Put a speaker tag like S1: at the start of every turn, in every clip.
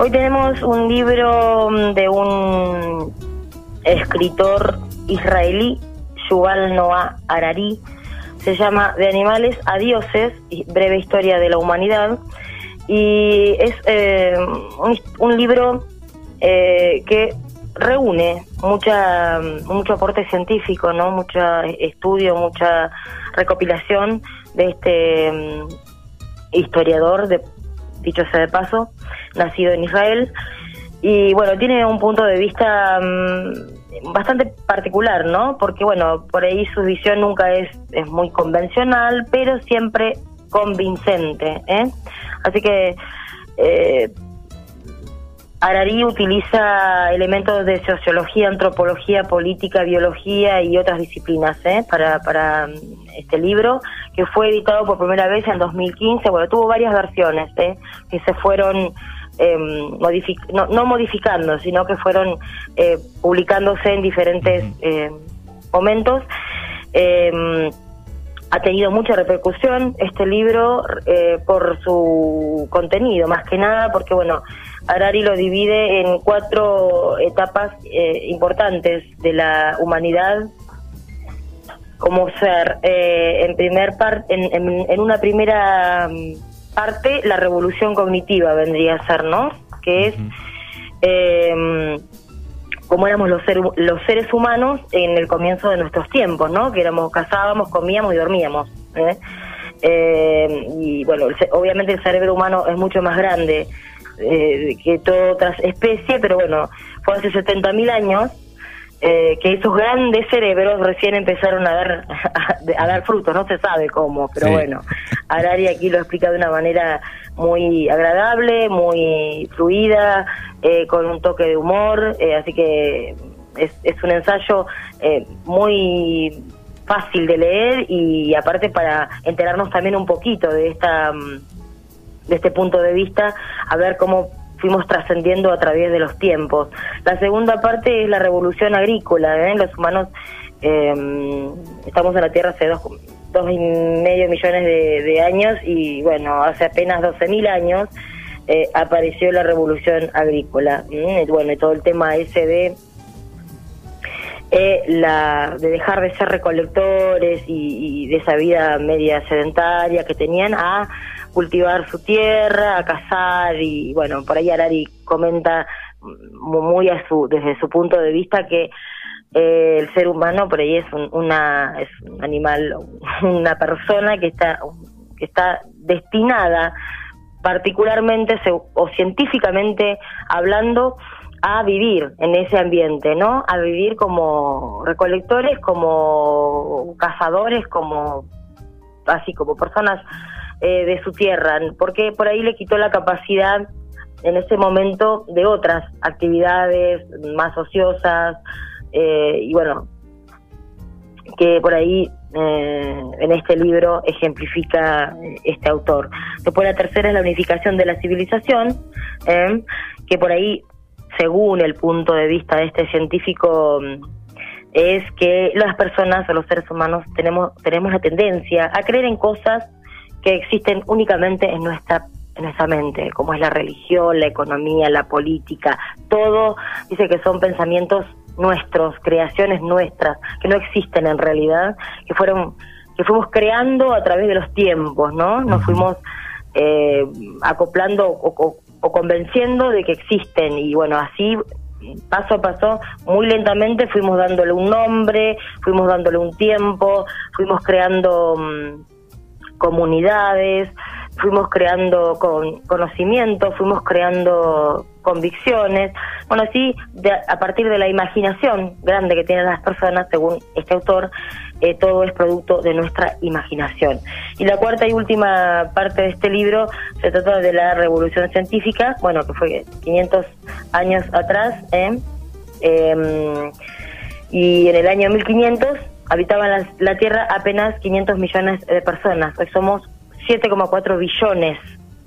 S1: Hoy tenemos un libro mm, de un escritor israelí, Yuval Noah Harari, se llama De animales a dioses, breve historia de la humanidad, y es eh, un, libro eh, que reúne mucha mucho aporte científico, no, mucho estudio, mucha recopilación de este mm, historiador, de, dicho sea de paso, nacido en Israel. Y bueno, tiene un punto de vista mm, bastante particular, ¿no? Porque bueno, por ahí su visión nunca es, es muy convencional, pero siempre convincente, ¿eh? Así que eh, Arari utiliza elementos de sociología, antropología, política, biología y otras disciplinas ¿eh? para, para mm, este libro, que fue editado por primera vez en 2015. Bueno, tuvo varias versiones ¿eh? que se fueron em, no, modificando, sino que fueron eh, publicándose en diferentes eh, momentos. Ha tenido mucha repercusión este libro eh, por su contenido, más que nada porque, bueno, Harari lo divide en cuatro etapas eh, importantes de la humanidad, como ser, eh, en, primer en, en, una primera mm, parte, la revolución cognitiva vendría a ser, ¿no? Que es cómo éramos los, los seres humanos en el comienzo de nuestros tiempos, ¿no? Que éramos, cazábamos, comíamos y dormíamos. ¿eh? Eh, y bueno, obviamente el cerebro humano es mucho más grande eh, que todas otras especies, pero bueno, fue hace 70.000 años eh, que esos grandes cerebros recién empezaron a dar a, dar frutos, no se sabe cómo, pero bueno, Arari aquí lo explica de una manera muy agradable, muy fluida, eh, con un toque de humor, eh, así que es, es un ensayo muy fácil de leer y aparte para enterarnos también un poquito de esta de este punto de vista, a ver cómo fuimos trascendiendo a través de los tiempos. La segunda parte es la revolución agrícola. ¿eh? Los humanos eh, estamos en la Tierra hace dos, dos y medio millones de, años y bueno, hace apenas 12.000 años eh, apareció la revolución agrícola. bueno, y todo el tema ese de... Eh, la, de dejar de ser recolectores y, y de esa vida media sedentaria que tenían a cultivar su tierra, a cazar y bueno, por ahí Arari comenta muy a su, desde su punto de vista que eh, el ser humano por ahí es un, una es un animal, una persona que está que está destinada particularmente o científicamente hablando a vivir en ese ambiente, ¿no? A vivir como recolectores, como cazadores, como así como personas eh, de su tierra, porque por ahí le quitó la capacidad en ese momento de otras actividades más ociosas eh, y bueno, que por ahí eh, en este libro ejemplifica este autor. Después la tercera es la unificación de la civilización, que por ahí, según el punto de vista de este científico, es que las personas o los seres humanos tenemos, tenemos la tendencia a creer en cosas que existen únicamente en nuestra en nuestra mente, como es la religión, la economía, la política, todo dice que son pensamientos nuestros, creaciones nuestras, que no existen en realidad, que fueron que fuimos creando a través de los tiempos, ¿no? Nos fuimos eh, acoplando o, o, convenciendo de que existen y bueno, así paso a paso, muy lentamente fuimos dándole un nombre, fuimos dándole un tiempo, fuimos creando... Mm, comunidades, fuimos creando con conocimiento, fuimos creando convicciones. Bueno, así, a partir de la imaginación grande que tienen las personas, según este autor, eh, todo es producto de nuestra imaginación. Y la cuarta y última parte de este libro se trata de la revolución científica, bueno, que fue 500 años atrás, ¿eh? Em, y en el año 1500 habitaban la, la, Tierra apenas 500 millones de personas. Hoy somos 7,4 billones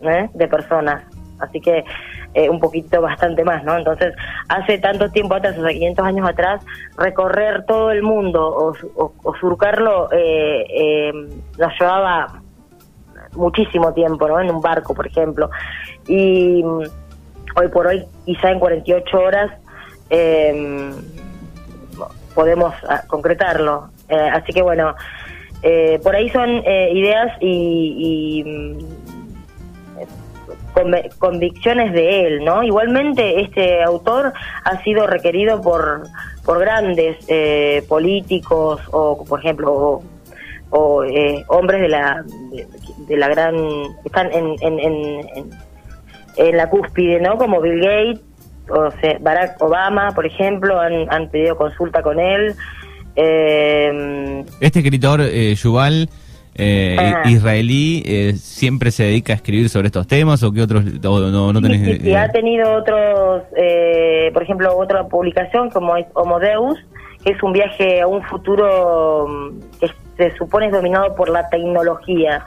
S1: ¿eh? de personas. Así que eh, un poquito bastante más, ¿no? Entonces, hace tanto tiempo atrás, o sea, 500 años atrás, recorrer todo el mundo o, surcarlo eh, eh, nos llevaba muchísimo tiempo, ¿no? En un barco, por ejemplo. Y hoy por hoy, quizá en 48 horas, em, podemos ah, concretarlo. Eh, así que bueno, eh, por ahí son eh, ideas y, mm, convicciones de él, ¿no? Igualmente este autor ha sido requerido por por grandes políticos o, por ejemplo, o, hombres de la de, la gran están en, en, en, en, la cúspide, ¿no? Como Bill Gates o Barack Obama, por ejemplo, han, han pedido consulta con él.
S2: Eh, este escritor, eh, Yuval, eh, israelí, eh, ¿siempre se dedica a escribir sobre estos temas o qué otros? no, no tenés,
S1: sí, ha tenido otros, por ejemplo, otra publicación como es Homo Deus, que es un viaje a un futuro mm, que se supone es dominado por la tecnología.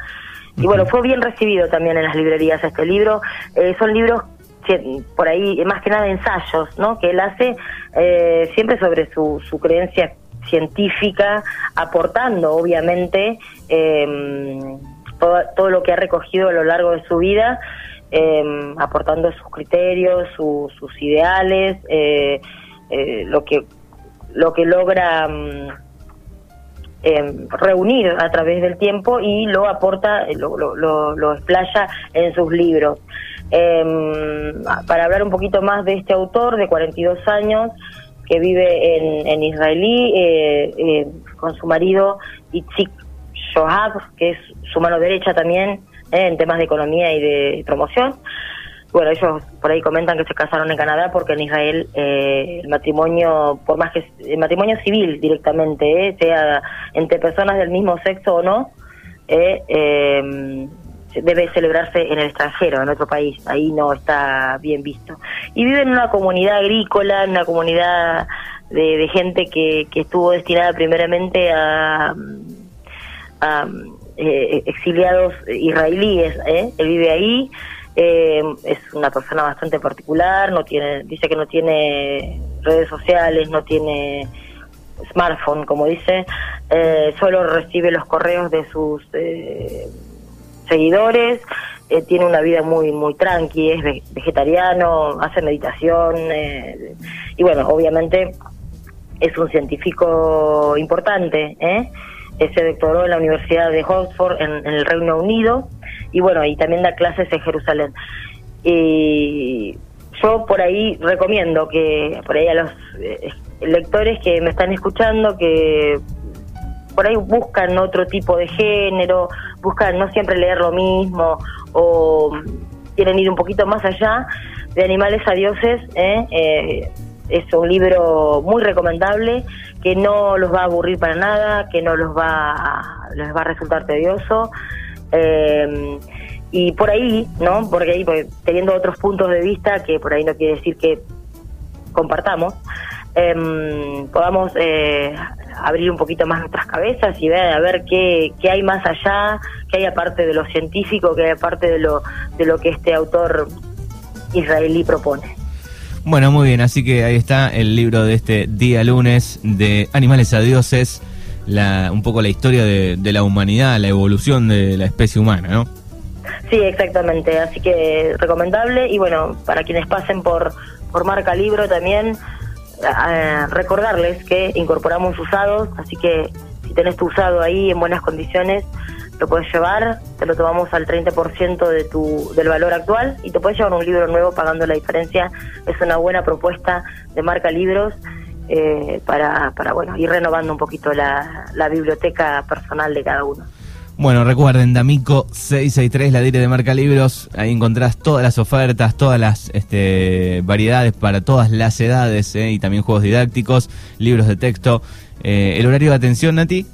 S1: Y bueno, fue bien recibido también en las librerías este libro. son libros por ahí, más que nada ensayos, ¿no? Que él hace siempre sobre su, su creencia científica, aportando obviamente em, todo, lo que ha recogido a lo largo de su vida, em, aportando sus criterios, sus ideales, eh, eh, lo que lo que logra mm, em, reunir a través del tiempo y lo aporta, lo, lo, lo explaya en sus libros. Para hablar un poquito más de este autor de 42 años, que vive en, en israelí eh, eh, con su marido Itzik Shohab, que es su mano derecha también eh, en temas de economía y de promoción. Bueno, ellos por ahí comentan que se casaron en Canadá porque en Israel el matrimonio, por más que el matrimonio civil directamente, sea entre personas del mismo sexo o no, eh, debe celebrarse en el extranjero, en otro país, ahí no está bien visto. Y vive en una comunidad agrícola, en una comunidad de, gente que, que, estuvo destinada primeramente a, eh, exiliados israelíes, ¿eh? él vive ahí, eh, es una persona bastante particular, no tiene, dice que no tiene redes sociales, no tiene smartphone, como dice, solo recibe los correos de sus seguidores, eh, tiene una vida muy muy tranqui, es vegetariano, hace meditación eh, y bueno, obviamente es un científico importante, ¿eh? se doctoró en la Universidad de Oxford en, el Reino Unido y bueno, y también da clases en Jerusalén. Y yo por ahí recomiendo que por ahí a los eh, lectores que me están escuchando que por ahí buscan otro tipo de género, buscan no siempre leer lo mismo o quieren ir un poquito más allá de Animales a Dioses. ¿eh? Eh, es un libro muy recomendable que no los va a aburrir para nada, que no los va a, les va a resultar tedioso. Eh, y por ahí, ¿no? Porque ahí, teniendo otros puntos de vista, que por ahí no quiere decir que compartamos, em, podamos eh, abrir un poquito más nuestras cabezas y ver a ver qué, qué hay más allá, qué hay aparte de lo científico, qué hay aparte de lo, de lo que este autor israelí propone.
S2: Bueno, muy bien, así que ahí está el libro de este día lunes de Animales a Dioses, la, un poco la historia de, de la humanidad, la evolución de la especie humana, ¿no?
S1: Sí, exactamente, así que recomendable y bueno, para quienes pasen por, por marca libro también, recordarles que incorporamos usados, así que si tenés tu usado ahí en buenas condiciones, lo puedes llevar, te lo tomamos al 30% de tu, del valor actual y te puedes llevar un libro nuevo pagando la diferencia. Es una buena propuesta de marca libros eh, para, para bueno, ir renovando un poquito la biblioteca personal de cada uno.
S2: Bueno, recuerden, D'Amico 663, la dire de marca libros. Ahí encontrás todas las ofertas, todas las este, variedades para todas las edades eh, y también juegos didácticos, libros de texto. Eh, ¿El horario de atención, Nati?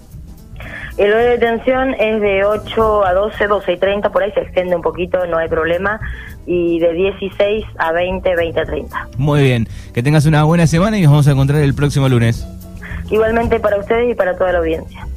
S1: El horario de atención es de 8 a 12, 12 y 30, por ahí se extiende un poquito, no hay problema. Y de 16 a 20, 20 a 30.
S2: Muy bien, que tengas una buena semana y nos vamos a encontrar el próximo lunes.
S1: Igualmente para ustedes y para toda la audiencia.